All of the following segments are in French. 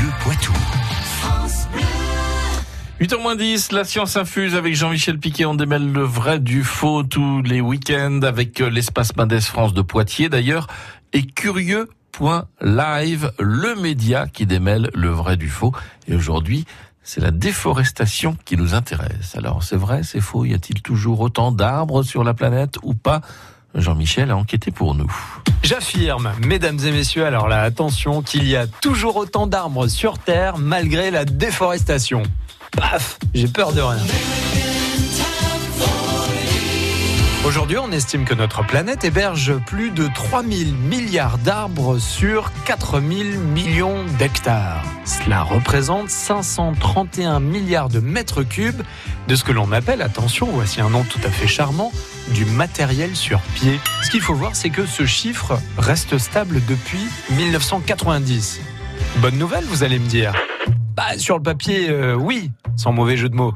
Bleu Poitou. 8h10, la science infuse avec Jean-Michel Piquet. On démêle le vrai du faux tous les week-ends avec euh, l'espace Mendes France de Poitiers d'ailleurs. Et curieux.live, le média qui démêle le vrai du faux. Et aujourd'hui, c'est la déforestation qui nous intéresse. Alors c'est vrai, c'est faux, y a-t-il toujours autant d'arbres sur la planète ou pas? Jean-Michel a enquêté pour nous. J'affirme, mesdames et messieurs, alors là, attention, qu'il y a toujours autant d'arbres sur Terre malgré la déforestation. Paf J'ai peur de rien. Aujourd'hui, on estime que notre planète héberge plus de 3000 milliards d'arbres sur 4000 millions d'hectares. Cela représente 531 milliards de mètres cubes de ce que l'on appelle, attention, voici un nom tout à fait charmant, du matériel sur pied. Ce qu'il faut voir, c'est que ce chiffre reste stable depuis 1990. Bonne nouvelle, vous allez me dire. Bah, sur le papier, euh, oui, sans mauvais jeu de mots.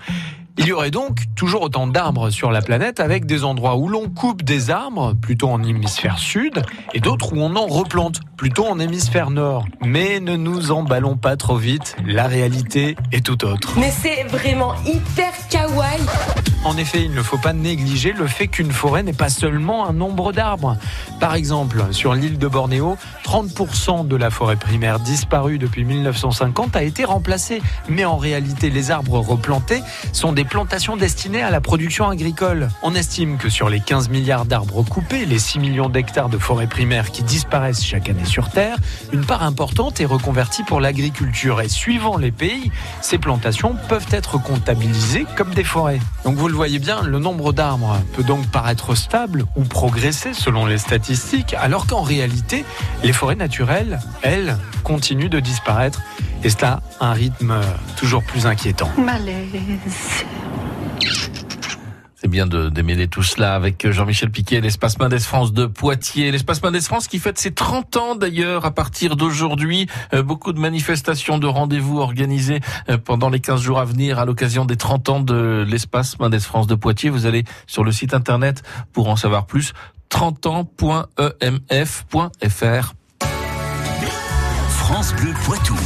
Il y aurait donc toujours autant d'arbres sur la planète avec des endroits où l'on coupe des arbres, plutôt en hémisphère sud, et d'autres où on en replante, plutôt en hémisphère nord. Mais ne nous emballons pas trop vite, la réalité est tout autre. Mais c'est vraiment hyper kawaii. En effet, il ne faut pas négliger le fait qu'une forêt n'est pas seulement un nombre d'arbres. Par exemple, sur l'île de Bornéo, 30% de la forêt primaire disparue depuis 1950 a été remplacée. Mais en réalité, les arbres replantés sont des plantations destinées à la production agricole. On estime que sur les 15 milliards d'arbres coupés, les 6 millions d'hectares de forêt primaire qui disparaissent chaque année sur Terre, une part importante est reconvertie pour l'agriculture. Et suivant les pays, ces plantations peuvent être comptabilisées comme des forêts. Le voyez bien, le nombre d'arbres peut donc paraître stable ou progresser selon les statistiques, alors qu'en réalité, les forêts naturelles, elles, continuent de disparaître. Et cela à un rythme toujours plus inquiétant. Malaise. Bien de démêler tout cela avec Jean-Michel Piquet, l'espace Mendes France de Poitiers. L'espace Mendes France qui fête ses 30 ans d'ailleurs à partir d'aujourd'hui. Euh, beaucoup de manifestations, de rendez-vous organisés euh, pendant les 15 jours à venir à l'occasion des 30 ans de l'espace Mendes France de Poitiers. Vous allez sur le site internet pour en savoir plus. 30 ans.emf.fr France Bleu Poitou.